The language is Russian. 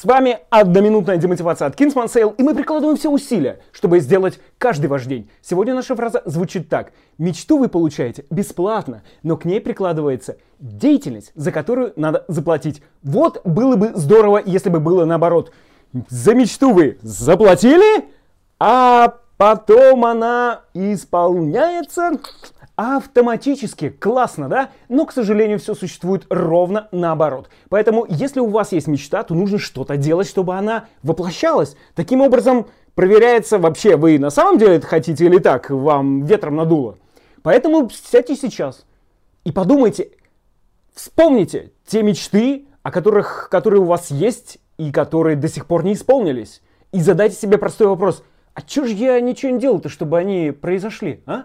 С вами одноминутная демотивация от Kingsman Sale, и мы прикладываем все усилия, чтобы сделать каждый ваш день. Сегодня наша фраза звучит так. Мечту вы получаете бесплатно, но к ней прикладывается деятельность, за которую надо заплатить. Вот было бы здорово, если бы было наоборот. За мечту вы заплатили, а потом она исполняется автоматически. Классно, да? Но, к сожалению, все существует ровно наоборот. Поэтому, если у вас есть мечта, то нужно что-то делать, чтобы она воплощалась. Таким образом, проверяется вообще, вы на самом деле это хотите или так, вам ветром надуло. Поэтому сядьте сейчас и подумайте, вспомните те мечты, о которых, которые у вас есть и которые до сих пор не исполнились. И задайте себе простой вопрос, а чё же я ничего не делал-то, чтобы они произошли, а?